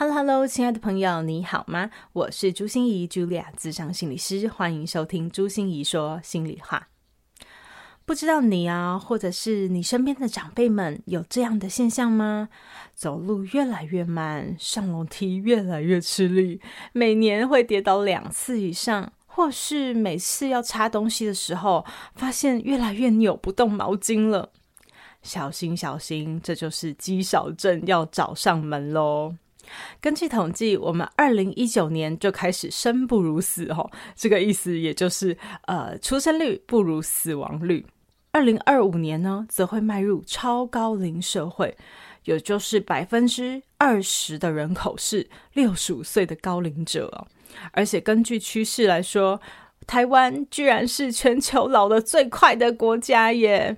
Hello，Hello，亲爱的朋友，你好吗？我是朱心怡，Julia，咨商心理师，欢迎收听朱心怡说心里话。不知道你啊，或者是你身边的长辈们有这样的现象吗？走路越来越慢，上楼梯越来越吃力，每年会跌倒两次以上，或是每次要擦东西的时候，发现越来越扭不动毛巾了。小心小心，这就是肌少症要找上门喽。根据统计，我们二零一九年就开始生不如死哦，这个意思也就是呃，出生率不如死亡率。二零二五年呢，则会迈入超高龄社会，也就是百分之二十的人口是六十五岁的高龄者哦。而且根据趋势来说，台湾居然是全球老得最快的国家耶。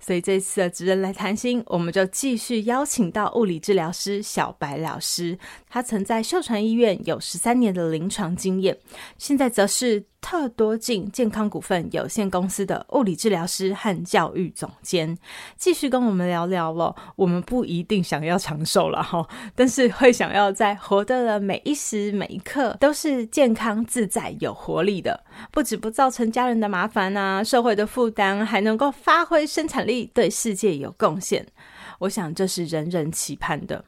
所以这次的职人来谈心，我们就继续邀请到物理治疗师小白老师。他曾在秀传医院有十三年的临床经验，现在则是特多进健康股份有限公司的物理治疗师和教育总监。继续跟我们聊聊了。我们不一定想要长寿了哈，但是会想要在活的的每一时每一刻都是健康自在有活力的，不止不造成家人的麻烦啊，社会的负担，还能够发挥生产力，对世界有贡献。我想这是人人期盼的。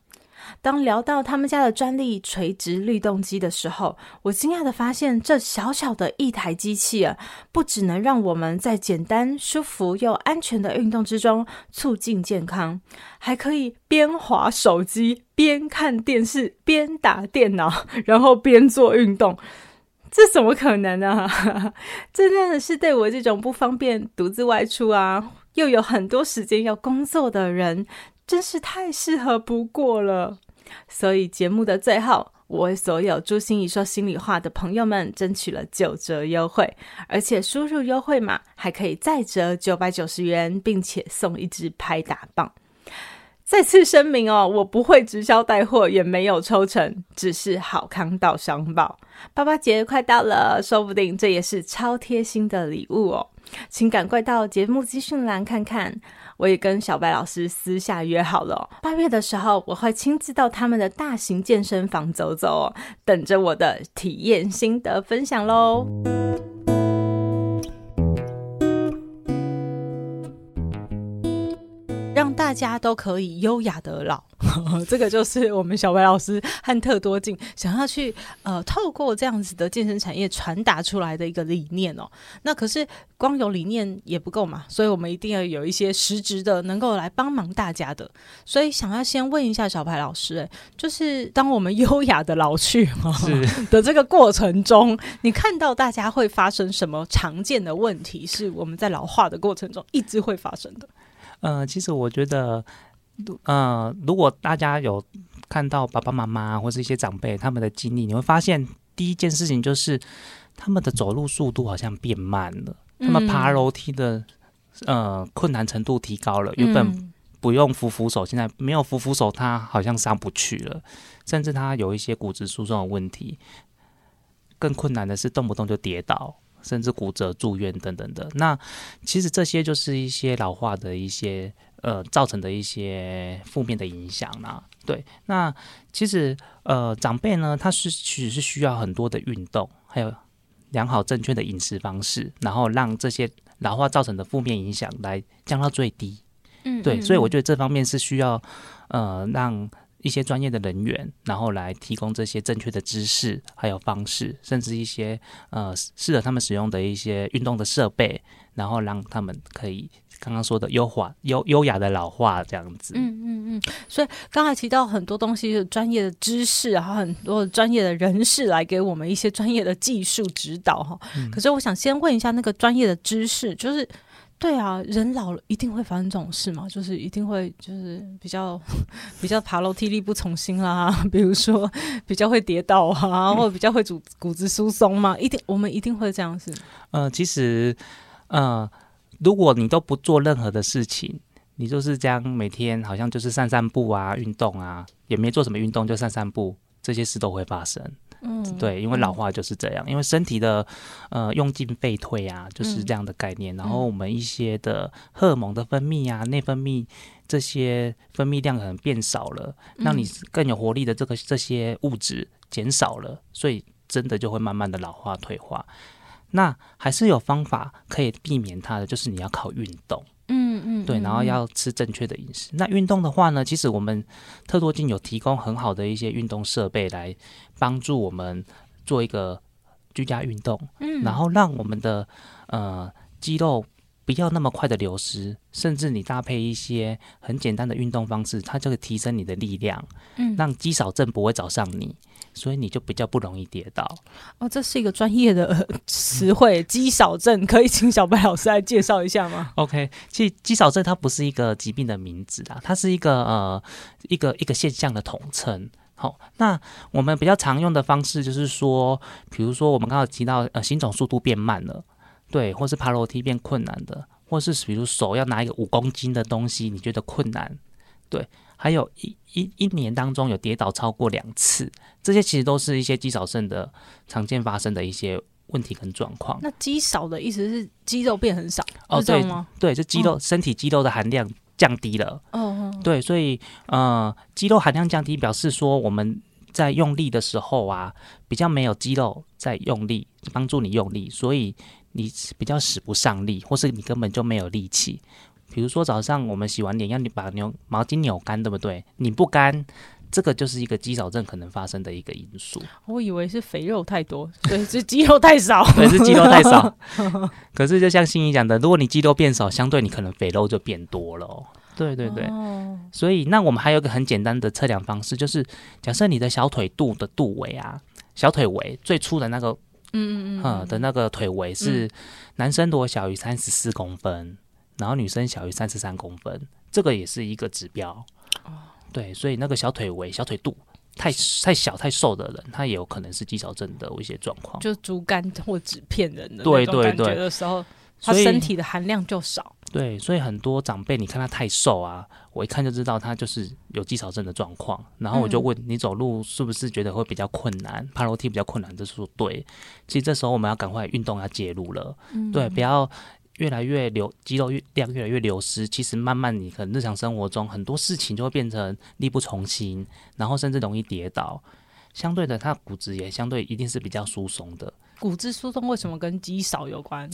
当聊到他们家的专利垂直律动机的时候，我惊讶地发现，这小小的一台机器啊，不只能让我们在简单、舒服又安全的运动之中促进健康，还可以边滑手机、边看电视、边打电脑，然后边做运动。这怎么可能呢？啊？这真的是对我这种不方便独自外出啊，又有很多时间要工作的人。真是太适合不过了，所以节目的最后，我为所有朱心怡说心里话的朋友们争取了九折优惠，而且输入优惠码还可以再折九百九十元，并且送一支拍打棒。再次声明哦，我不会直销带货，也没有抽成，只是好康到商报。爸爸节快到了，说不定这也是超贴心的礼物哦，请赶快到节目资讯栏看看。我也跟小白老师私下约好了，八月的时候我会亲自到他们的大型健身房走走，等着我的体验心得分享喽。大家都可以优雅的老，这个就是我们小白老师和特多静想要去呃透过这样子的健身产业传达出来的一个理念哦。那可是光有理念也不够嘛，所以我们一定要有一些实质的能够来帮忙大家的。所以想要先问一下小白老师，哎，就是当我们优雅的老去 的这个过程中，你看到大家会发生什么常见的问题？是我们在老化的过程中一直会发生的？呃，其实我觉得，呃，如果大家有看到爸爸妈妈或是一些长辈他们的经历，你会发现第一件事情就是他们的走路速度好像变慢了，他们爬楼梯的呃困难程度提高了，原本不用扶扶手，现在没有扶扶手，他好像上不去了，甚至他有一些骨质疏松的问题，更困难的是动不动就跌倒。甚至骨折住院等等的，那其实这些就是一些老化的一些呃造成的一些负面的影响啦。对，那其实呃长辈呢，他是其实是需要很多的运动，还有良好正确的饮食方式，然后让这些老化造成的负面影响来降到最低。嗯，对，所以我觉得这方面是需要呃让。一些专业的人员，然后来提供这些正确的知识，还有方式，甚至一些呃适合他们使用的一些运动的设备，然后让他们可以刚刚说的优化优优雅的老化这样子。嗯嗯嗯。所以刚才提到很多东西，是专业的知识，然后很多专业的人士来给我们一些专业的技术指导哈。嗯。可是我想先问一下，那个专业的知识，就是对啊，人老了一定会发生这种事嘛，就是一定会就是比较比较爬楼梯力不从心啦，比如说比较会跌倒啊，或者比较会骨骨质疏松嘛，一定我们一定会这样子。呃，其实呃，如果你都不做任何的事情，你就是这样每天好像就是散散步啊，运动啊，也没做什么运动就散散步，这些事都会发生。嗯，对，因为老化就是这样，嗯、因为身体的呃用进废退啊，就是这样的概念。嗯、然后我们一些的荷尔蒙的分泌啊，内分泌这些分泌量可能变少了，让你更有活力的这个这些物质减少了，所以真的就会慢慢的老化退化。那还是有方法可以避免它的，就是你要靠运动。嗯嗯，对，然后要吃正确的饮食。那运动的话呢，其实我们特多金有提供很好的一些运动设备来帮助我们做一个居家运动，嗯，然后让我们的呃肌肉不要那么快的流失，甚至你搭配一些很简单的运动方式，它就会提升你的力量，嗯，让肌少症不会找上你。所以你就比较不容易跌倒哦。这是一个专业的词汇，肌少症，可以请小白老师来介绍一下吗？OK，其实肌少症它不是一个疾病的名字啊，它是一个呃一个一个现象的统称。好，那我们比较常用的方式就是说，比如说我们刚刚提到呃行走速度变慢了，对，或是爬楼梯变困难的，或是比如手要拿一个五公斤的东西，你觉得困难，对。还有一一一年当中有跌倒超过两次，这些其实都是一些肌少症的常见发生的一些问题跟状况。那肌少的意思是肌肉变很少，哦，对吗？对，就肌肉、哦、身体肌肉的含量降低了。哦，哦，对，所以呃，肌肉含量降低，表示说我们在用力的时候啊，比较没有肌肉在用力帮助你用力，所以你比较使不上力，或是你根本就没有力气。比如说早上我们洗完脸要你把牛毛巾扭干，对不对？你不干，这个就是一个肌少症可能发生的一个因素。我以为是肥肉太多，所以是肌肉太少。对，是肌肉太少。可是就像心怡讲的，如果你肌肉变少，相对你可能肥肉就变多了哦。对对对。哦。所以那我们还有一个很简单的测量方式，就是假设你的小腿肚的肚围啊，小腿围最粗的那个，嗯嗯嗯，的那个腿围是男生如果小于三十四公分。然后女生小于三十三公分，这个也是一个指标。对，所以那个小腿围、小腿肚太太小、太瘦的人，他也有可能是肌少症的一些状况。就竹竿或纸片人的那种感觉的时候，他身体的含量就少。对，所以很多长辈，你看他太瘦啊，我一看就知道他就是有肌少症的状况。然后我就问你走路是不是觉得会比较困难，爬楼梯比较困难？这是说对。其实这时候我们要赶快运动要介入了。对，不要。越来越流肌肉越量越来越流失，其实慢慢你可能日常生活中很多事情就会变成力不从心，然后甚至容易跌倒。相对的，它骨质也相对一定是比较疏松的。骨质疏松为什么跟肌少有关？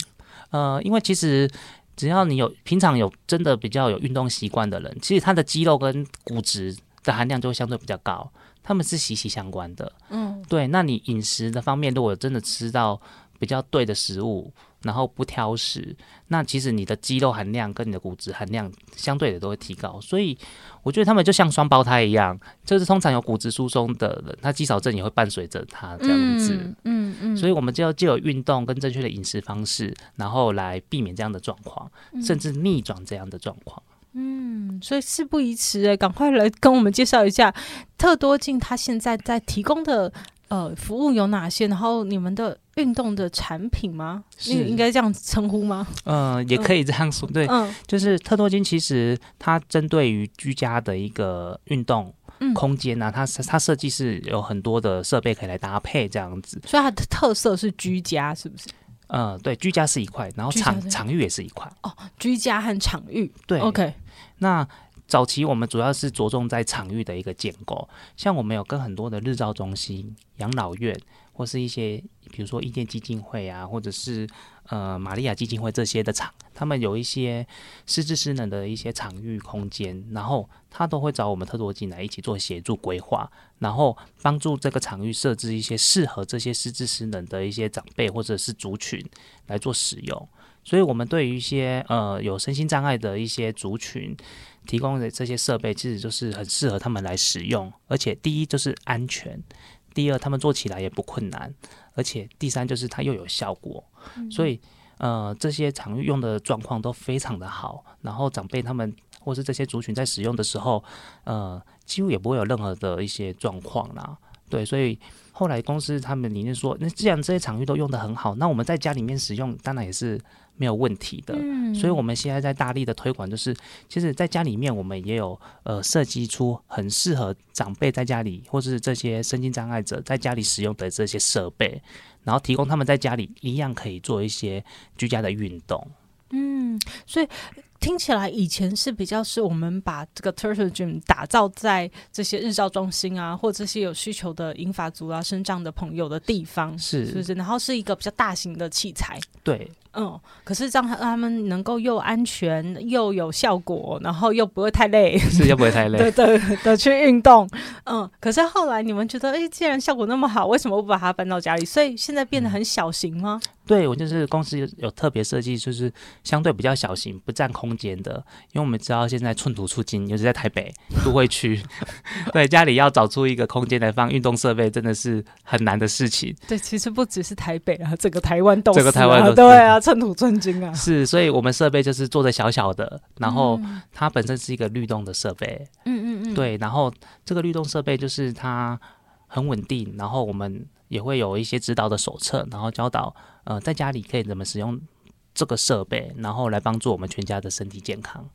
呃，因为其实只要你有平常有真的比较有运动习惯的人，其实他的肌肉跟骨质的含量就会相对比较高，他们是息息相关的。嗯，对。那你饮食的方面，如果真的吃到比较对的食物，然后不挑食，那其实你的肌肉含量跟你的骨质含量相对的都会提高，所以我觉得他们就像双胞胎一样，就是通常有骨质疏松的人，他肌少症也会伴随着他这样子，嗯嗯，嗯，所以我们就要借由运动跟正确的饮食方式，然后来避免这样的状况，甚至逆转这样的状况。嗯，所以事不宜迟哎，赶快来跟我们介绍一下特多镜他现在在提供的。呃，服务有哪些？然后你们的运动的产品吗？是应该这样称呼吗？嗯、呃，也可以这样说。对，嗯，就是特多金，其实它针对于居家的一个运动空间啊，嗯、它它设计是有很多的设备可以来搭配这样子。所以它的特色是居家，是不是？嗯、呃，对，居家是一块，然后场场域也是一块。哦，居家和场域，对，OK。那早期我们主要是着重在场域的一个建构，像我们有跟很多的日照中心、养老院，或是一些比如说伊甸基金会啊，或者是呃玛利亚基金会这些的场，他们有一些失智失能的一些场域空间，然后他都会找我们特多金来一起做协助规划，然后帮助这个场域设置一些适合这些失智失能的一些长辈或者是族群来做使用。所以，我们对于一些呃有身心障碍的一些族群提供的这些设备，其实就是很适合他们来使用。而且，第一就是安全，第二他们做起来也不困难，而且第三就是它又有效果。所以，呃这些场域用的状况都非常的好，然后长辈他们或是这些族群在使用的时候，呃几乎也不会有任何的一些状况啦。对，所以后来公司他们理念说，那既然这些场域都用得很好，那我们在家里面使用当然也是没有问题的。嗯，所以我们现在在大力的推广，就是其实在家里面我们也有呃设计出很适合长辈在家里或是这些身心障碍者在家里使用的这些设备，然后提供他们在家里一样可以做一些居家的运动。嗯，所以。听起来以前是比较是我们把这个 Turtle Gym 打造在这些日照中心啊，或这些有需求的银发族啊、身障的朋友的地方，是是不是？然后是一个比较大型的器材，对。嗯，可是这样让他们能够又安全又有效果，然后又不会太累，是又不会太累，对对的去运动。嗯，可是后来你们觉得，哎，既然效果那么好，为什么不把它搬到家里？所以现在变得很小型吗？嗯、对，我就是公司有，有特别设计，就是相对比较小型，不占空间的。因为我们知道现在寸土寸金，尤其在台北都会区，对家里要找出一个空间来放运动设备，真的是很难的事情。对，其实不只是台北啊，整个台湾都整个台湾都是对啊。寸土寸金啊，是，所以我们设备就是做的小小的，然后它本身是一个律动的设备，嗯嗯嗯，对，然后这个律动设备就是它很稳定，然后我们也会有一些指导的手册，然后教导呃在家里可以怎么使用这个设备，然后来帮助我们全家的身体健康。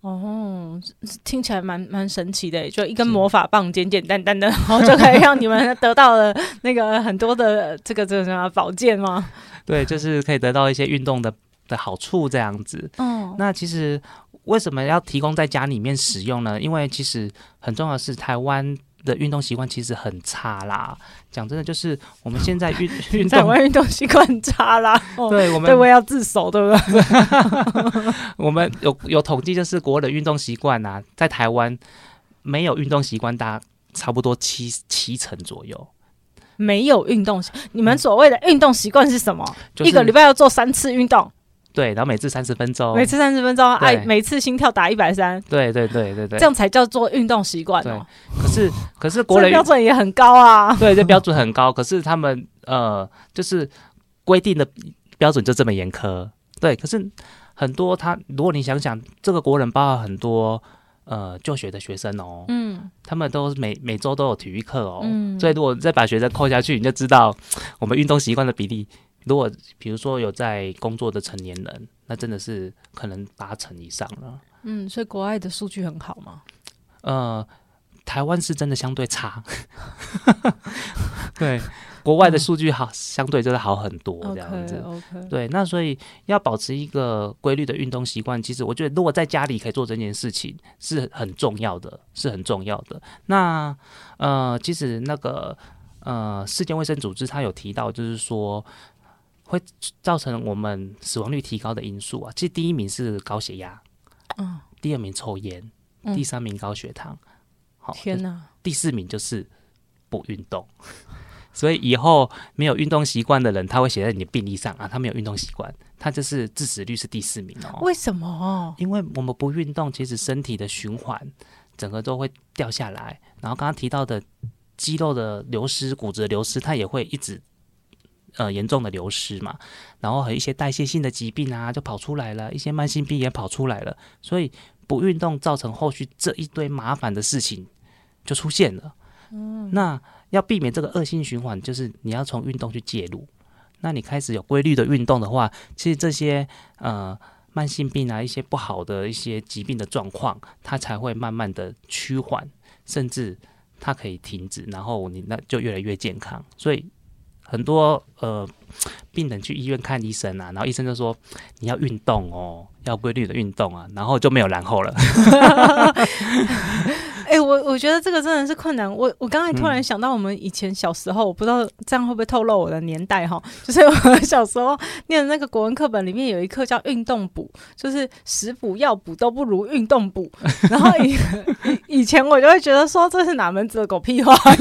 哦，听起来蛮蛮神奇的，就一根魔法棒，简简单单的，然后就可以让你们得到了那个很多的这个这个什么宝剑吗？对，就是可以得到一些运动的的好处这样子。嗯，那其实为什么要提供在家里面使用呢？因为其实很重要的是台湾。的运动习惯其实很差啦，讲真的，就是我们现在运 运动运动习惯很差啦。对，我们对我要自首，对不对？我们有有统计，就是国人的运动习惯啊，在台湾没有运动习惯，大差不多七七成左右。没有运动，你们所谓的运动习惯是什么？就是、一个礼拜要做三次运动。对，然后每次三十分钟，每次三十分钟，哎，每次心跳打一百三，对对对对对，这样才叫做运动习惯哦。可是可是国人标准也很高啊，对，这标准很高。可是他们呃，就是规定的标准就这么严苛，对。可是很多他，如果你想想，这个国人包含很多呃就学的学生哦，嗯，他们都每每周都有体育课哦，嗯，所以如果再把学生扣下去，你就知道我们运动习惯的比例。如果比如说有在工作的成年人，那真的是可能八成以上了。嗯，所以国外的数据很好吗？呃，台湾是真的相对差。对，国外的数据好，嗯、相对就是好很多这样子。Okay, okay. 对，那所以要保持一个规律的运动习惯，其实我觉得如果在家里可以做这件事情是很重要的，是很重要的。那呃，其实那个呃，世界卫生组织它有提到，就是说。会造成我们死亡率提高的因素啊，其实第一名是高血压，嗯，第二名抽烟，嗯，第三名高血糖，好，天哪，第四名就是不运动，所以以后没有运动习惯的人，他会写在你的病历上啊，他没有运动习惯，他就是致死率是第四名哦。为什么？因为我们不运动，其实身体的循环整个都会掉下来，然后刚刚提到的肌肉的流失、骨质的流失，它也会一直。呃，严重的流失嘛，然后和一些代谢性的疾病啊，就跑出来了，一些慢性病也跑出来了，所以不运动造成后续这一堆麻烦的事情就出现了。嗯，那要避免这个恶性循环，就是你要从运动去介入。那你开始有规律的运动的话，其实这些呃慢性病啊，一些不好的一些疾病的状况，它才会慢慢的趋缓，甚至它可以停止，然后你那就越来越健康。所以。很多呃病人去医院看医生啊，然后医生就说你要运动哦，要规律的运动啊，然后就没有然后了。哎、欸，我我觉得这个真的是困难。我我刚才突然想到，我们以前小时候，我不知道这样会不会透露我的年代哈？就是我小时候念的那个国文课本里面有一课叫运动补，就是食补药补都不如运动补。然后以以前我就会觉得说这是哪门子的狗屁话。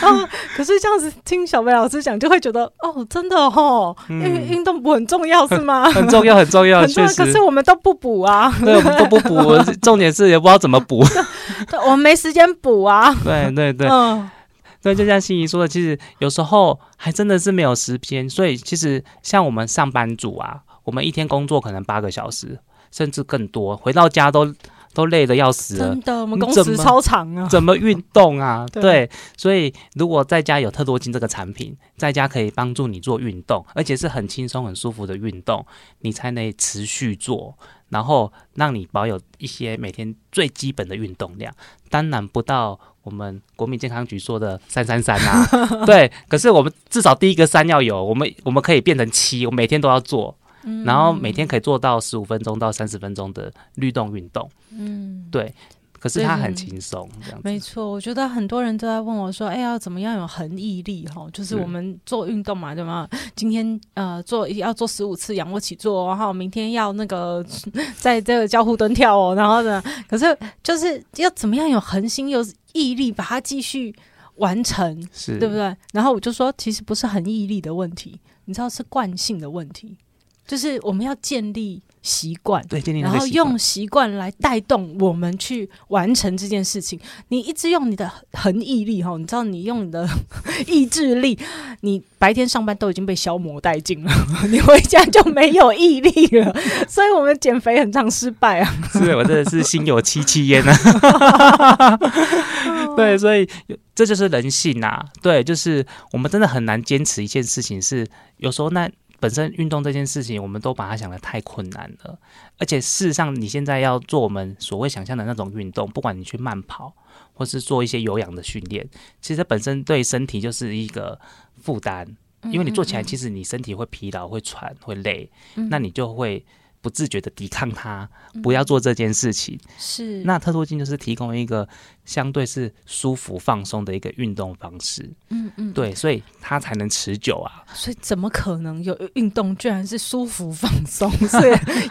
然后可是这样子听小梅老师讲，就会觉得哦，真的哦，因为运动补很重要是吗？很重要，很重要，很重要。可是我们都不补啊，对，我们都不补。重点是也不知道怎么补。我们没时间补啊！对对对，嗯，对，就像心怡说的，其实有时候还真的是没有时间。所以其实像我们上班族啊，我们一天工作可能八个小时，甚至更多，回到家都。都累得要死了，真的，我们工时超长啊！怎么运动啊？对，对，所以如果在家有特多金这个产品，在家可以帮助你做运动，而且是很轻松、很舒服的运动，你才能持续做，然后让你保有一些每天最基本的运动量。当然不到我们国民健康局说的三三三啊，对，可是我们至少第一个三要有，我们我们可以变成七，我每天都要做。然后每天可以做到十五分钟到三十分钟的律动运动，嗯，对。可是他很轻松，这样子。没错，我觉得很多人都在问我说：“哎呀，怎么样有恒毅力？哈，就是我们做运动嘛，对吗？今天呃做要做十五次仰卧起坐，然后明天要那个在这个交互蹲跳哦，然后呢，可是就是要怎么样有恒心有毅力把它继续完成，是对不对？然后我就说，其实不是恒毅力的问题，你知道是惯性的问题。”就是我们要建立习惯，对，然后用习惯来带动我们去完成这件事情。你一直用你的恒毅力哈，你知道，你用你的 意志力，你白天上班都已经被消磨殆尽了，你回家就没有毅力了。所以我们减肥很常失败啊！是我真的是心有戚戚焉啊！对，所以这就是人性啊！对，就是我们真的很难坚持一件事情，是有时候那。本身运动这件事情，我们都把它想的太困难了。而且事实上，你现在要做我们所谓想象的那种运动，不管你去慢跑，或是做一些有氧的训练，其实本身对身体就是一个负担，因为你做起来，其实你身体会疲劳、会喘、会累，那你就会。不自觉的抵抗它，不要做这件事情。嗯、是，那特多金就是提供一个相对是舒服放松的一个运动方式。嗯嗯，对，所以它才能持久啊。所以怎么可能有运动居然是舒服放松？是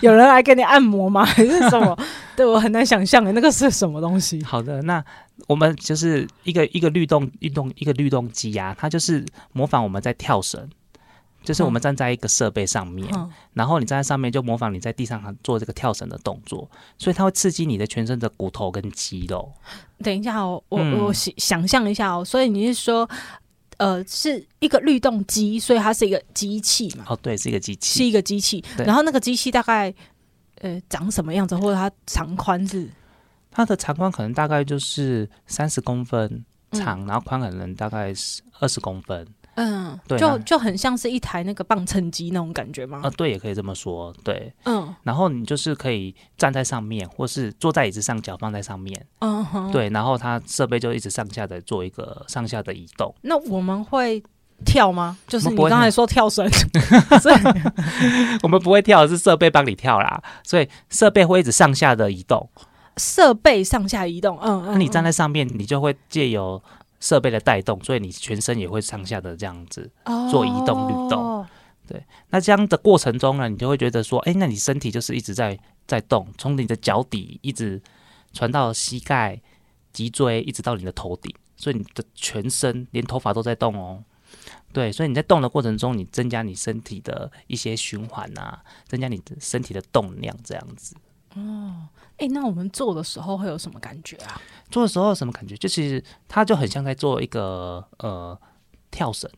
有人来给你按摩吗？还是什么？对，我很难想象的，那个是什么东西？好的，那我们就是一个一个律动运动一个律动机啊，它就是模仿我们在跳绳。就是我们站在一个设备上面，嗯、然后你站在上面就模仿你在地上做这个跳绳的动作，所以它会刺激你的全身的骨头跟肌肉。等一下哦，我我想想象一下哦，所以你是说，呃，是一个律动机，所以它是一个机器嘛？哦，对，是一个机器，是一个机器。然后那个机器大概呃长什么样子，或者它长宽是？它的长宽可能大概就是三十公分长，嗯、然后宽可能大概是二十公分。嗯，对，就就很像是一台那个磅秤机那种感觉吗？啊，对，也可以这么说，对，嗯，然后你就是可以站在上面，或是坐在椅子上，脚放在上面，嗯哼，对，然后它设备就一直上下的做一个上下的移动。那我们会跳吗？就是你刚才说跳绳，我们不会跳，是设备帮你跳啦，所以设备会一直上下的移动，设备上下移动，嗯，嗯，那你站在上面，你就会借由。设备的带动，所以你全身也会上下的这样子做移动律动。Oh. 对，那这样的过程中呢，你就会觉得说，哎，那你身体就是一直在在动，从你的脚底一直传到膝盖、脊椎，一直到你的头顶，所以你的全身连头发都在动哦。对，所以你在动的过程中，你增加你身体的一些循环啊，增加你的身体的动量，这样子。哦。哎、欸，那我们做的时候会有什么感觉啊？做的时候有什么感觉？就其实它就很像在做一个呃跳绳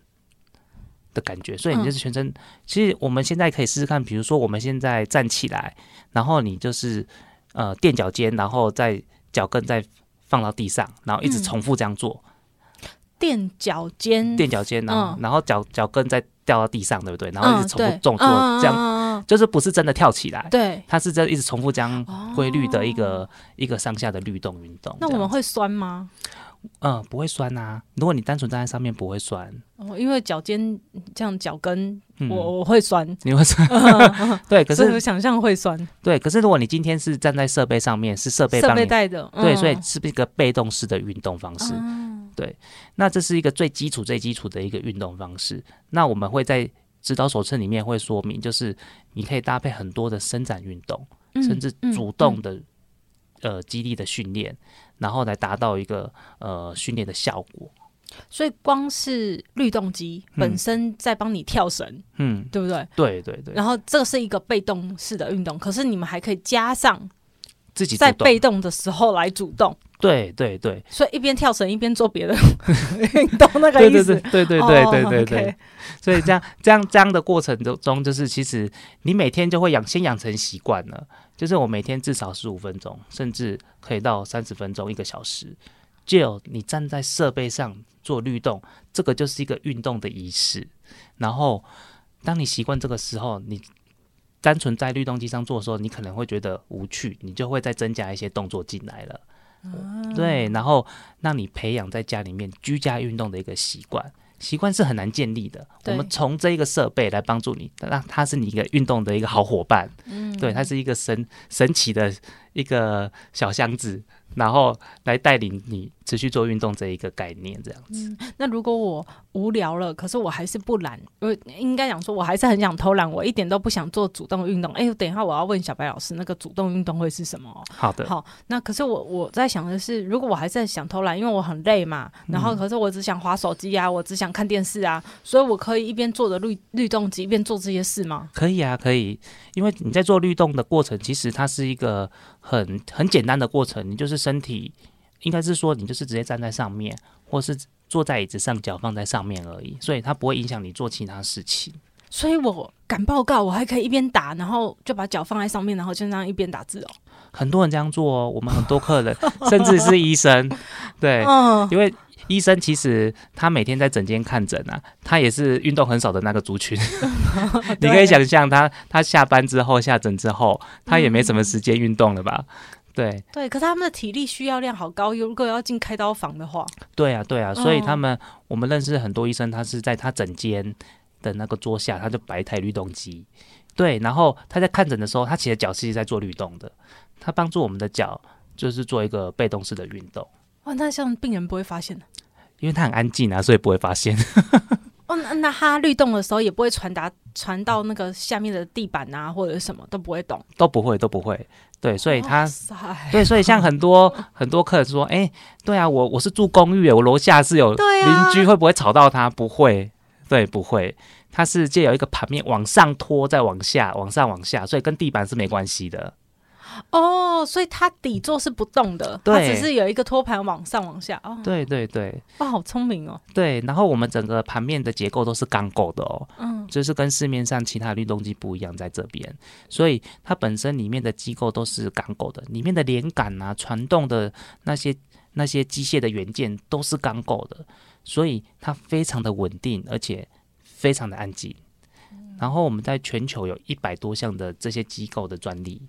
的感觉，所以你就是全身。嗯、其实我们现在可以试试看，比如说我们现在站起来，然后你就是呃垫脚尖，然后再脚跟再放到地上，然后一直重复这样做。垫脚尖，垫脚尖，然后、嗯、然后脚脚跟再掉到地上，对不对？然后一直重复动作，这样。嗯就是不是真的跳起来，对，它是在一直重复这样规律的一个、哦、一个上下的律动运动。那我们会酸吗？嗯，不会酸啊。如果你单纯站在上面，不会酸。哦，因为脚尖这样脚跟，嗯、我我会酸。你会酸？对，可是我想象会酸。对，可是如果你今天是站在设备上面，是设备设备带的，对，所以是一个被动式的运动方式？嗯、对，那这是一个最基础、最基础的一个运动方式。那我们会在。指导手册里面会说明，就是你可以搭配很多的伸展运动，嗯、甚至主动的、嗯嗯、呃肌力的训练，然后来达到一个呃训练的效果。所以光是律动机本身在帮你跳绳，嗯，对不对？对对对。然后这是一个被动式的运动，可是你们还可以加上自己在被动的时候来主动。对对对，所以一边跳绳一边做别的 运动，那个意思。对对对对对对对对。Oh. 所以这样这样这样的过程中，就是其实你每天就会养先养成习惯了，就是我每天至少十五分钟，甚至可以到三十分钟、一个小时，就有你站在设备上做律动，这个就是一个运动的仪式。然后当你习惯这个时候，你单纯在律动机上做的时候，你可能会觉得无趣，你就会再增加一些动作进来了。对，然后让你培养在家里面居家运动的一个习惯，习惯是很难建立的。我们从这一个设备来帮助你，让它是你一个运动的一个好伙伴。嗯，对，它是一个神神奇的一个小箱子。然后来带领你持续做运动这一个概念，这样子。嗯，那如果我无聊了，可是我还是不懒，我应该讲说，我还是很想偷懒，我一点都不想做主动运动。哎，等一下我要问小白老师，那个主动运动会是什么？好的，好。那可是我我在想的是，如果我还是想偷懒，因为我很累嘛，然后可是我只想划手机啊，我只想看电视啊，所以我可以一边做着律律动机，一边做这些事吗？可以啊，可以。因为你在做律动的过程，其实它是一个很很简单的过程，你就是。身体应该是说，你就是直接站在上面，或是坐在椅子上，脚放在上面而已，所以它不会影响你做其他事情。所以我敢报告，我还可以一边打，然后就把脚放在上面，然后就这样一边打字哦。很多人这样做哦，我们很多客人，甚至是医生，对，因为医生其实他每天在诊间看诊啊，他也是运动很少的那个族群。你可以想象，他他下班之后下诊之后，他也没什么时间运动了吧？对。对，可是他们的体力需要量好高，如果要进开刀房的话，对啊对啊，所以他们、哦、我们认识很多医生，他是在他诊间的那个桌下，他就摆一台律动机，对，然后他在看诊的时候，他其实脚是在做律动的，他帮助我们的脚就是做一个被动式的运动。哇，那像病人不会发现的，因为他很安静啊，所以不会发现。哦，那那他律动的时候也不会传达传到那个下面的地板啊，或者什么都不会动，都不会都不会。对，所以他，对，所以像很多 很多客人说，哎、欸，对啊，我我是住公寓，我楼下是有邻居，会不会吵到他？不会，对，不会，他是借由一个盘面往上拖，再往下，往上往下，所以跟地板是没关系的。哦，所以它底座是不动的，它只是有一个托盘往上往下。哦，对对对，哇，好聪明哦。对，然后我们整个盘面的结构都是钢构的哦，嗯，就是跟市面上其他律动机不一样，在这边，所以它本身里面的机构都是钢构的，里面的连杆啊、传动的那些那些机械的元件都是钢构的，所以它非常的稳定，而且非常的安静。然后我们在全球有一百多项的这些机构的专利。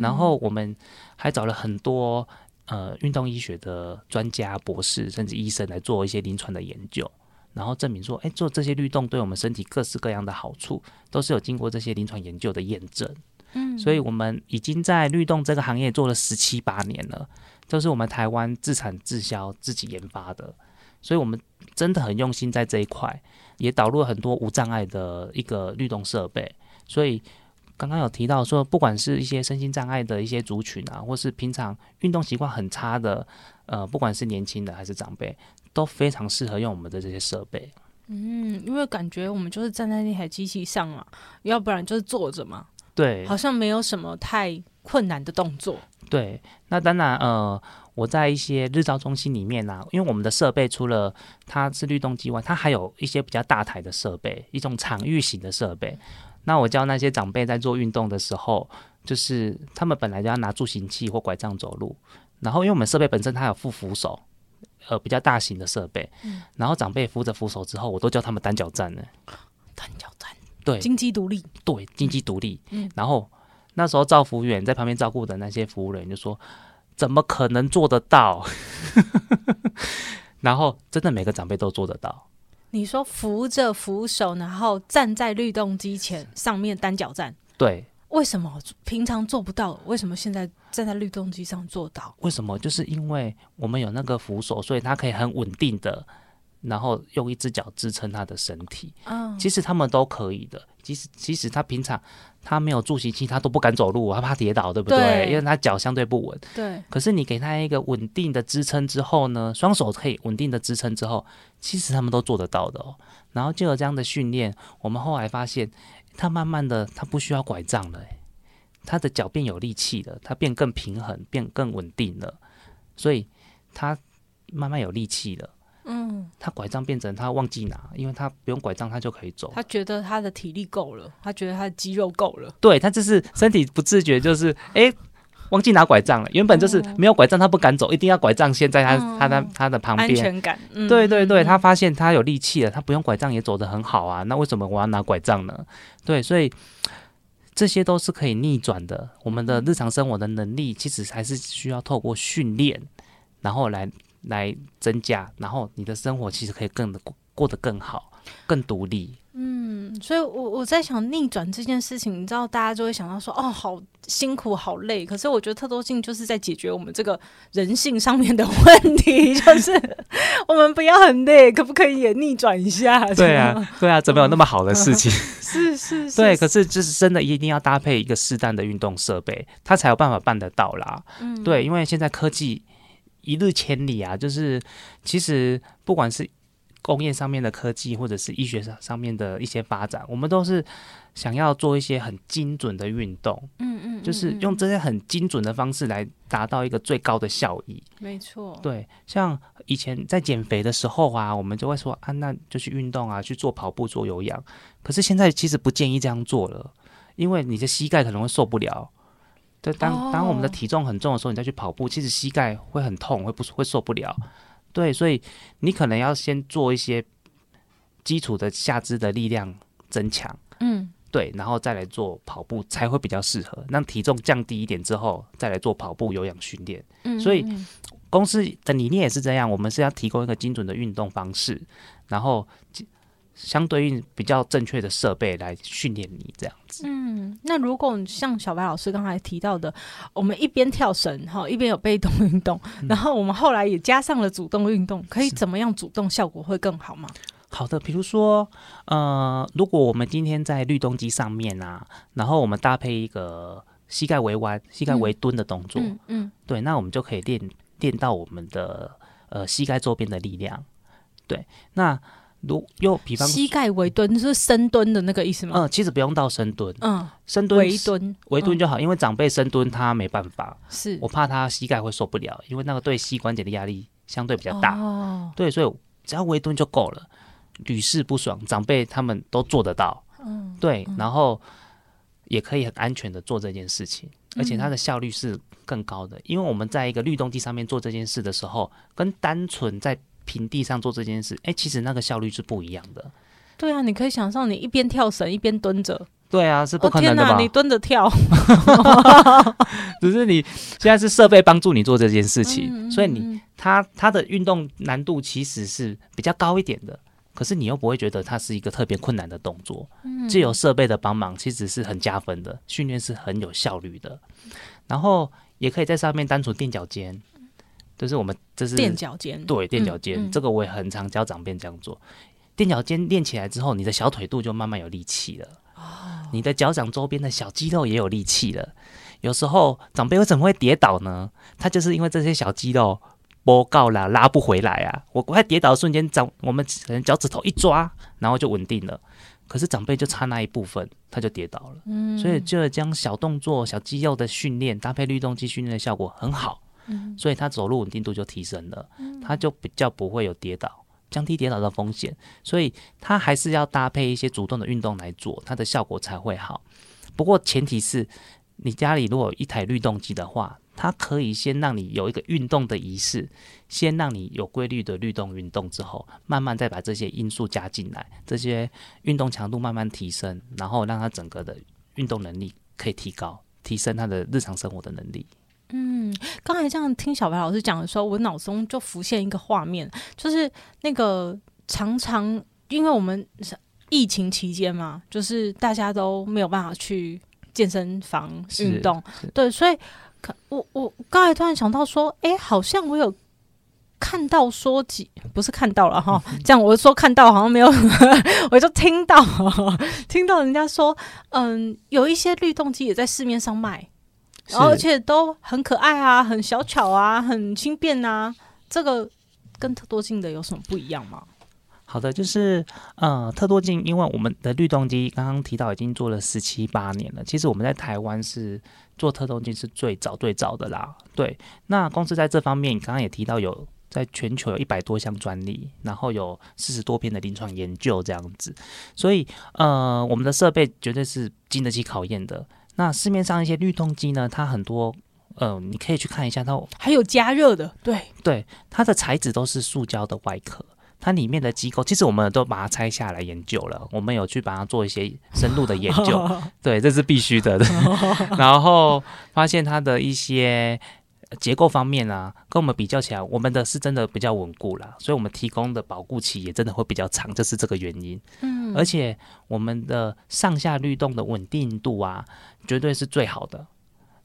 然后我们还找了很多呃运动医学的专家、博士甚至医生来做一些临床的研究，然后证明说，哎，做这些律动对我们身体各式各样的好处，都是有经过这些临床研究的验证。嗯，所以我们已经在律动这个行业做了十七八年了，都是我们台湾自产自销、自己研发的，所以我们真的很用心在这一块，也导入了很多无障碍的一个律动设备，所以。刚刚有提到说，不管是一些身心障碍的一些族群啊，或是平常运动习惯很差的，呃，不管是年轻的还是长辈，都非常适合用我们的这些设备。嗯，因为感觉我们就是站在那台机器上嘛，要不然就是坐着嘛。对，好像没有什么太困难的动作。对，那当然，呃，我在一些日照中心里面啊，因为我们的设备除了它是律动机外，它还有一些比较大台的设备，一种场域型的设备。那我教那些长辈在做运动的时候，就是他们本来就要拿助行器或拐杖走路，然后因为我们设备本身它有附扶手，呃，比较大型的设备，嗯，然后长辈扶着扶手之后，我都教他们单脚站呢。单脚站，对，金鸡独立，对，金鸡独立，嗯，然后那时候照服务员在旁边照顾的那些服务人员就说：“怎么可能做得到？” 然后真的每个长辈都做得到。你说扶着扶手，然后站在律动机前上面单脚站，对，为什么平常做不到？为什么现在站在律动机上做到？为什么？就是因为我们有那个扶手，所以它可以很稳定的。然后用一只脚支撑他的身体，嗯，其实他们都可以的。其实即使他平常他没有助行器，他都不敢走路，他怕跌倒，对不对？对，因为他脚相对不稳。对。可是你给他一个稳定的支撑之后呢，双手可以稳定的支撑之后，其实他们都做得到的哦。然后就有这样的训练，我们后来发现，他慢慢的他不需要拐杖了，他的脚变有力气了，他变更平衡，变更稳定了，所以他慢慢有力气了。嗯，他拐杖变成他忘记拿，因为他不用拐杖，他就可以走。他觉得他的体力够了，他觉得他的肌肉够了。对，他就是身体不自觉，就是哎、欸，忘记拿拐杖了。原本就是没有拐杖，他不敢走，一定要拐杖先在他、嗯、他的他的旁边。安全感。嗯、对对对，他发现他有力气了，他不用拐杖也走得很好啊。那为什么我要拿拐杖呢？对，所以这些都是可以逆转的。我们的日常生活的能力，其实还是需要透过训练，然后来。来增加，然后你的生活其实可以更的过过得更好，更独立。嗯，所以我，我我在想逆转这件事情，你知道，大家就会想到说，哦，好辛苦，好累。可是，我觉得特多性就是在解决我们这个人性上面的问题，就是我们不要很累，可不可以也逆转一下？对啊，对啊，怎么有那么好的事情？是是是，对。可是，就是真的一定要搭配一个适当的运动设备，它才有办法办得到啦。嗯，对，因为现在科技。一日千里啊，就是其实不管是工业上面的科技，或者是医学上上面的一些发展，我们都是想要做一些很精准的运动，嗯，嗯嗯，就是用这些很精准的方式来达到一个最高的效益。没错，对，像以前在减肥的时候啊，我们就会说啊，那就去运动啊，去做跑步、做有氧。可是现在其实不建议这样做了，因为你的膝盖可能会受不了。对，当当我们的体重很重的时候，你再去跑步，其实膝盖会很痛，会不会受不了。对，所以你可能要先做一些基础的下肢的力量增强，嗯，对，然后再来做跑步才会比较适合。让体重降低一点之后，再来做跑步有氧训练。嗯，所以公司的理念也是这样，我们是要提供一个精准的运动方式，然后。相对应比较正确的设备来训练你这样子。嗯，那如果像小白老师刚才提到的，我们一边跳绳哈，一边有被动运动，嗯，然后我们后来也加上了主动运动，可以怎么样主动效果会更好吗？好的，比如说呃，如果我们今天在律动机上面啊，然后我们搭配一个膝盖微弯、膝盖微蹲的动作，嗯，嗯，嗯，对，那我们就可以练练到我们的呃膝盖周边的力量。对，那。如又比方膝盖微蹲是深蹲的那个意思吗？嗯，其实不用到深蹲，嗯，深蹲微蹲微蹲就好，因为长辈深蹲他没办法，是我怕他膝盖会受不了，因为那个对膝关节的压力相对比较大，哦，对，所以只要微蹲就够了，屡试不爽，长辈他们都做得到，嗯，对，然后也可以很安全的做这件事情，而且它的效率是更高的，因为我们在一个律动机上面做这件事的时候，跟单纯在平地上做这件事，哎、欸，其实那个效率是不一样的。对啊，你可以想象你一边跳绳一边蹲着。对啊，是不可能的吧？哦、天哪，你蹲着跳，只是你现在是设备帮助你做这件事情，嗯、所以你它它的运动难度其实是比较高一点的。可是你又不会觉得它是一个特别困难的动作。嗯，既有设备的帮忙，其实是很加分的，训练是很有效率的。然后也可以在上面单纯垫脚尖。就是我们这是垫脚尖，对，垫脚尖，这个我也很常教长辈这样做。垫脚尖练起来之后，你的小腿肚就慢慢有力气了，哦，你的脚掌周边的小肌肉也有力气了。有时候长辈为什么会跌倒呢？他就是因为这些小肌肉拨告啦，拉不回来啊。我快跌倒的瞬间，长我们可能脚趾头一抓，然后就稳定了。可是长辈就差那一部分，他就跌倒了。嗯，所以就将小动作、小肌肉的训练搭配律动肌训练的效果很好。嗯，所以他走路稳定度就提升了，他就比较不会有跌倒，降低跌倒的风险。所以他还是要搭配一些主动的运动来做，它的效果才会好。不过前提是你家里如果有一台律动机的话，它可以先让你有一个运动的仪式，先让你有规律的律动运动之后，慢慢再把这些因素加进来，这些运动强度慢慢提升，然后让他整个的运动能力可以提高，提升他的日常生活的能力。嗯，刚才这样听小白老师讲的时候，我脑中就浮现一个画面，就是那个常常因为我们疫情期间嘛，就是大家都没有办法去健身房运动，对，所以可我我刚才突然想到说，哎、欸，好像我有看到说几，不是看到了哈，这样我说看到好像没有，我就听到听到人家说，嗯，有一些律动机也在市面上卖。然后而且都很可爱啊，很小巧啊，很轻便啊。这个跟特多镜的有什么不一样吗？好的，就是呃，特多镜，因为我们的律动机刚刚提到已经做了十七八年了。其实我们在台湾是做特多镜是最早最早的啦。对，那公司在这方面刚刚也提到有在全球有一百多项专利，然后有四十多篇的临床研究这样子。所以呃，我们的设备绝对是经得起考验的。那市面上一些律动机呢，它很多呃，你可以去看一下，它还有加热的，对对，它的材质都是塑胶的外壳。它里面的机构，其实我们都把它拆下来研究了，我们有去把它做一些深入的研究，对，这是必须的。然后发现它的一些结构方面啊，跟我们比较起来，我们的是真的比较稳固了，所以我们提供的保护期也真的会比较长，就是这个原因。嗯，而且我们的上下律动的稳定度啊，绝对是最好的。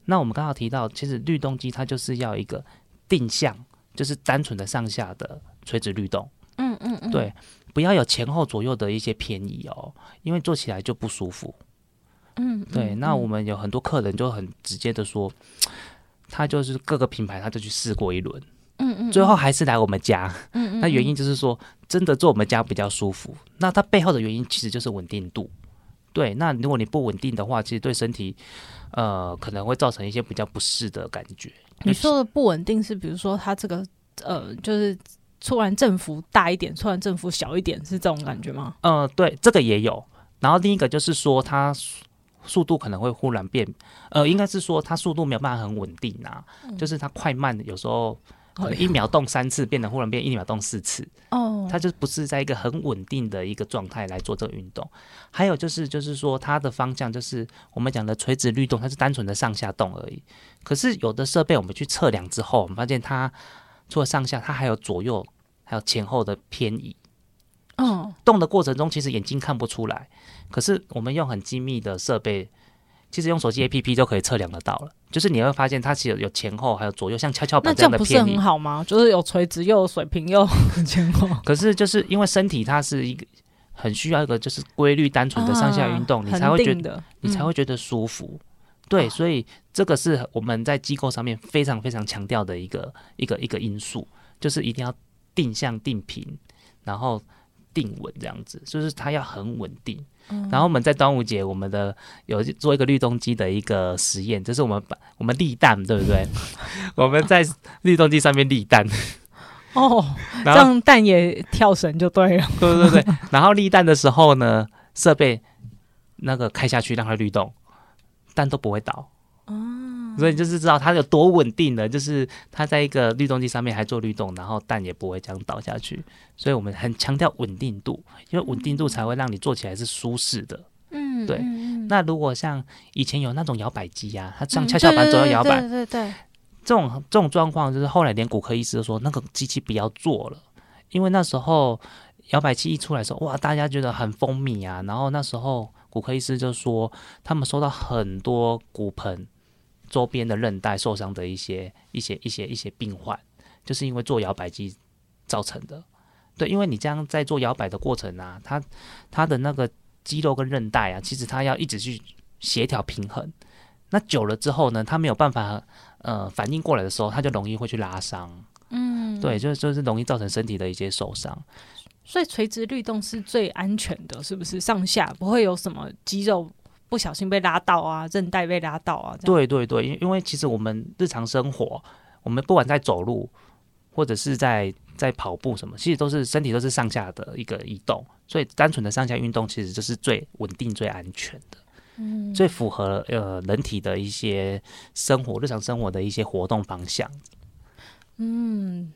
那我们刚刚提到，其实律动机它就是要一个定向，就是单纯的上下的垂直律动。嗯嗯嗯，对，不要有前后左右的一些偏移哦，因为做起来就不舒服。嗯，对。那我们有很多客人就很直接的说，他就是各个品牌他就去试过一轮，嗯嗯，最后还是来我们家。嗯，那原因就是说，真的做我们家比较舒服。那它背后的原因其实就是稳定度。对，那如果你不稳定的话，其实对身体呃可能会造成一些比较不适的感觉。你说的不稳定是，比如说它这个呃就是。突然振幅大一点，突然振幅小一点，是这种感觉吗？呃，对，这个也有。然后另一个就是说，它速度可能会忽然变，呃，应该是说它速度没有办法很稳定啊，嗯、就是它快慢有时候一秒动三次，变得忽然变一秒动四次。哦，它就不是在一个很稳定的一个状态来做这个运动。还有就是，就是说它的方向就是我们讲的垂直律动，它是单纯的上下动而已。可是有的设备我们去测量之后，我们发现它。除了上下，它还有左右，还有前后的偏移。哦，动的过程中其实眼睛看不出来，可是我们用很精密的设备，其实用手机 APP 就可以测量得到了。就是你会发现它其实有前后，还有左右，像跷跷板这样的偏移。不是很好吗？就是有垂直又有水平又有 前后。可是就是因为身体它是一个很需要一个就是规律单纯的上下运动，啊、你才会觉得、嗯、你才会觉得舒服。对，所以这个是我们在机构上面非常非常强调的一个一个一个因素，就是一定要定向定频，然后定稳这样子，就是它要很稳定。嗯、然后我们在端午节，我们的有做一个律动机的一个实验，就是我们把我们立蛋，对不对？我们在律动机上面立蛋。哦，这样蛋也跳绳就对了。对对对，然后立蛋的时候呢，设备那个开下去让它律动。蛋都不会倒哦，所以就是知道它有多稳定了，就是它在一个律动机上面还做律动，然后蛋也不会这样倒下去。所以我们很强调稳定度，因为稳定度才会让你做起来是舒适的。嗯，对。那如果像以前有那种摇摆机呀，它上跷跷板左右摇摆，对对对，这种这种状况就是后来连骨科医师都说那个机器不要做了，因为那时候摇摆器一出来的时候，哇，大家觉得很风靡啊，然后那时候。骨科医师就说，他们收到很多骨盆周边的韧带受伤的一些、一些、一些、一些病患，就是因为做摇摆机造成的。对，因为你这样在做摇摆的过程啊，它它的那个肌肉跟韧带啊，其实它要一直去协调平衡。那久了之后呢，它没有办法呃反应过来的时候，它就容易会去拉伤。嗯，对，就就是容易造成身体的一些受伤。所以垂直律动是最安全的，是不是？上下不会有什么肌肉不小心被拉到啊，韧带被拉到啊。对对对，因因为其实我们日常生活，我们不管在走路或者是在在跑步什么，其实都是身体都是上下的一个移动，所以单纯的上下运动其实就是最稳定、最安全的，嗯，最符合呃人体的一些生活、日常生活的一些活动方向，嗯。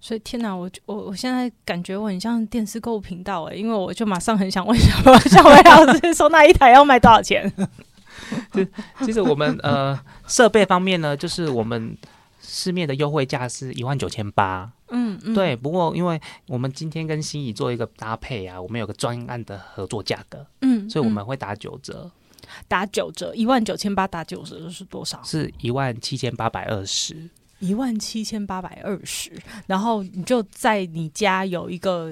所以天哪，我我我现在感觉我很像电视购物频道哎，因为我就马上很想问小薇小薇老师说那一台要卖多少钱？就其实我们呃设备方面呢，就是我们市面的优惠价是一万九千八，嗯嗯，对。不过因为我们今天跟心仪做一个搭配啊，我们有个专案的合作价格，嗯，所以我们会打九折，打九折，一万九千八打九折是多少？是一万七千八百二十。一万七千八百二十，然后你就在你家有一个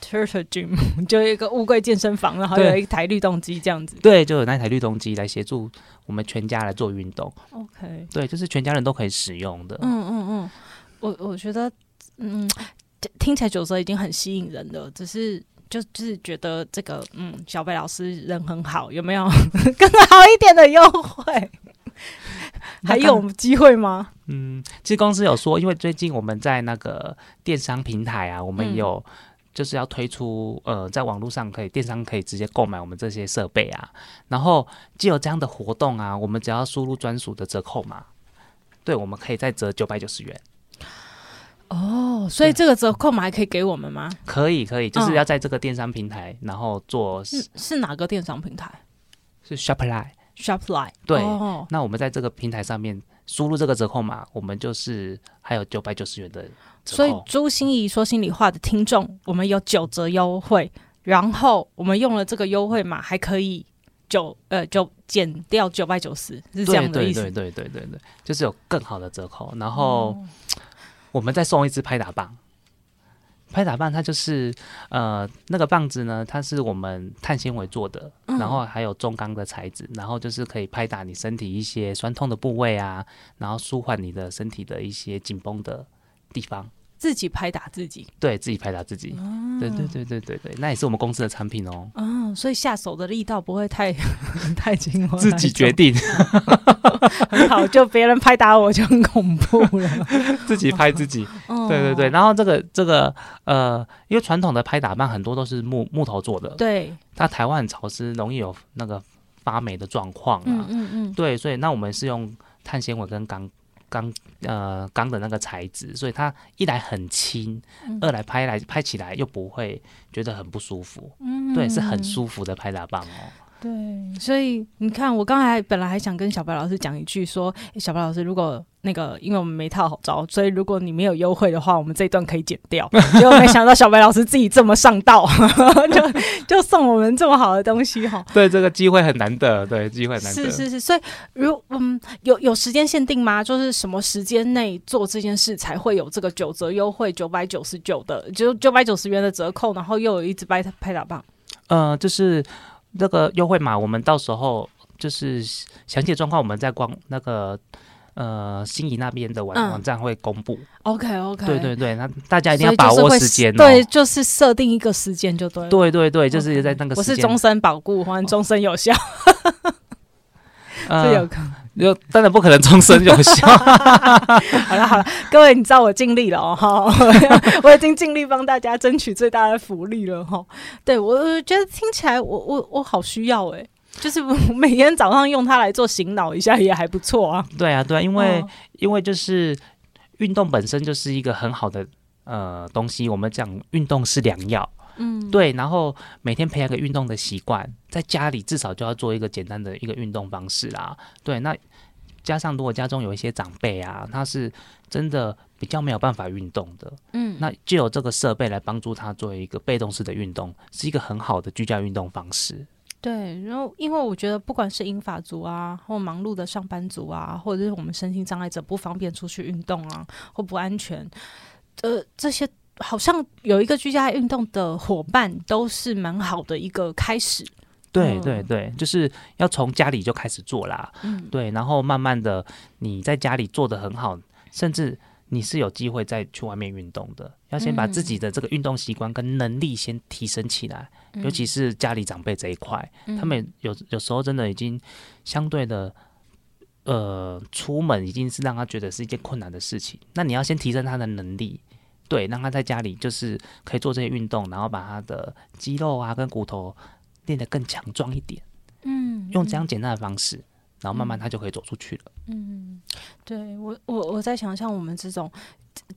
Turtle Gym，就一个乌龟健身房，然后有一台律动机这样子。对，就有那台律动机来协助我们全家来做运动。OK，对，就是全家人都可以使用的。嗯嗯嗯，我我觉得，嗯，听起来九折已经很吸引人了，只是就就是觉得这个嗯，小贝老师人很好，有没有 更好一点的优惠？还有机会吗？嗯，其实公司有说，因为最近我们在那个电商平台啊，我们有就是要推出、嗯、呃，在网络上可以电商可以直接购买我们这些设备啊。然后既有这样的活动啊，我们只要输入专属的折扣码，对，我们可以再折九百九十元。哦，所以这个折扣码还可以给我们吗？可以，可以，就是要在这个电商平台，嗯、然后做是是哪个电商平台？是 Shopline。Shopline 对，oh. 那我们在这个平台上面输入这个折扣码，我们就是还有九百九十元的折扣。所以朱心怡说心里话的听众，我们有九折优惠，然后我们用了这个优惠码，还可以九呃九减掉九百九十，是这样的意思。对对对对对对，就是有更好的折扣，然后我们再送一支拍打棒。拍打棒它就是呃那个棒子呢，它是我们碳纤维做的，嗯，然后还有中钢的材质，然后就是可以拍打你身体一些酸痛的部位啊，然后舒缓你的身体的一些紧绷的地方。自己拍打自己，对自己拍打自己，嗯、对对对对对对，那也是我们公司的产品哦。嗯，所以下手的力道不会太 太轻，自己决定。很好，就别人拍打我就很恐怖了，自己拍自己。对对对，然后这个这个呃，因为传统的拍打棒很多都是木木头做的，对，它台湾很潮湿，容易有那个发霉的状况啊。嗯嗯嗯，对，所以那我们是用碳纤维跟钢。钢呃钢的那个材质，所以它一来很轻，嗯，二来拍来拍起来又不会觉得很不舒服，嗯，对，是很舒服的拍打棒哦。对，所以你看，我刚才本来还想跟小白老师讲一句说，说小白老师，如果那个，因为我们没套好招，所以如果你没有优惠的话，我们这一段可以剪掉。结果没想到小白老师自己这么上道，就就送我们这么好的东西哈。对，这个机会很难得，对，机会很难得。是是是，所以如嗯，有有时间限定吗？就是什么时间内做这件事才会有这个九折优惠，九百九十九的，就九百九十元的折扣，然后又有一支拍拍打棒。呃，就是。这个优惠码，我们到时候就是详细的状况，我们在光那个呃心仪那边的网、嗯、网站会公布。OK OK，对对对，那大家一定要把握时间、哦。对，就是设定一个时间就对了。对对对，就是在那个时间。我是终身保固，或者终身有效。这有可能。就当然不可能终身有效。好了好了，各位，你知道我尽力了哦哈，我已经尽力帮大家争取最大的福利了哈。对，我觉得听起来我我我好需要哎，就是每天早上用它来做醒脑一下也还不错啊。对啊对啊，因为、哦、因为就是运动本身就是一个很好的呃东西，我们讲运动是良药。嗯，对，然后每天培养个运动的习惯，在家里至少就要做一个简单的一个运动方式啦。对，那加上如果家中有一些长辈啊，他是真的比较没有办法运动的，嗯，那就有这个设备来帮助他做一个被动式的运动，是一个很好的居家运动方式。对，然后因为我觉得不管是英法族啊，或忙碌的上班族啊，或者是我们身心障碍者不方便出去运动啊，或不安全，呃，这些。好像有一个居家运动的伙伴，都是蛮好的一个开始。对对对，就是要从家里就开始做啦。嗯，对，然后慢慢的你在家里做的很好，甚至你是有机会再去外面运动的。要先把自己的这个运动习惯跟能力先提升起来，嗯，尤其是家里长辈这一块，嗯，他们有有时候真的已经相对的，呃，出门已经是让他觉得是一件困难的事情。那你要先提升他的能力。对，让他在家里就是可以做这些运动，然后把他的肌肉啊跟骨头练得更强壮一点。嗯，用这样简单的方式，然后慢慢他就可以走出去了。嗯，对我我我在想，像我们这种，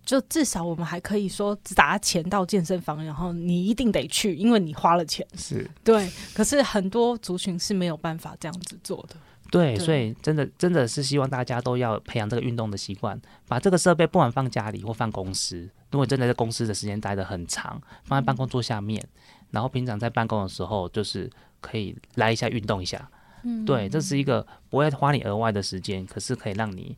就至少我们还可以说砸钱到健身房，然后你一定得去，因为你花了钱。是对，可是很多族群是没有办法这样子做的。对，所以真的真的是希望大家都要培养这个运动的习惯，把这个设备不管放家里或放公司，如果真的在公司的时间待得很长，放在办公桌下面，然后平常在办公的时候，就是可以来一下运动一下。嗯，对，这是一个不会花你额外的时间，可是可以让你。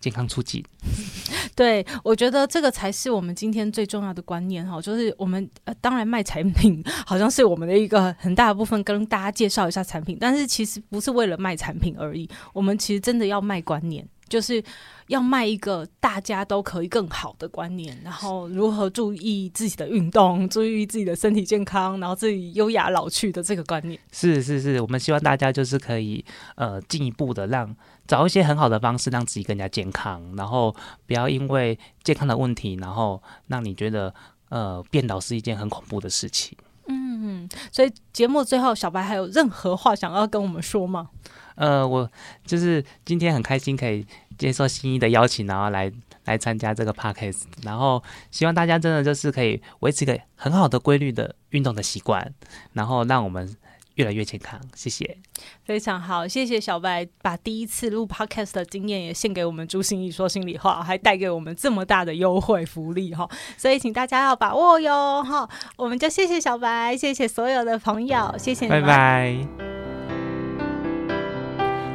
健康出击，对，我觉得这个才是我们今天最重要的观念哈，就是我们呃，当然卖产品好像是我们的一个很大的部分，跟大家介绍一下产品，但是其实不是为了卖产品而已，我们其实真的要卖观念，就是要卖一个大家都可以更好的观念，然后如何注意自己的运动，注意自己的身体健康，然后自己优雅老去的这个观念。是是是，我们希望大家就是可以呃进一步的让找一些很好的方式让自己更加健康，然后不要因为健康的问题，然后让你觉得呃变老是一件很恐怖的事情。嗯，所以节目最后，小白还有任何话想要跟我们说吗？呃，我就是今天很开心可以接受心怡的邀请，然后来来参加这个 podcast，然后希望大家真的就是可以维持一个很好的规律的运动的习惯，然后让我们越来越健康。谢谢，非常好，谢谢小白把第一次录 podcast 的经验也献给我们朱心怡说心里话，还带给我们这么大的优惠福利哈，所以请大家要把握哟哈。我们就谢谢小白，谢谢所有的朋友，谢谢你们，拜拜。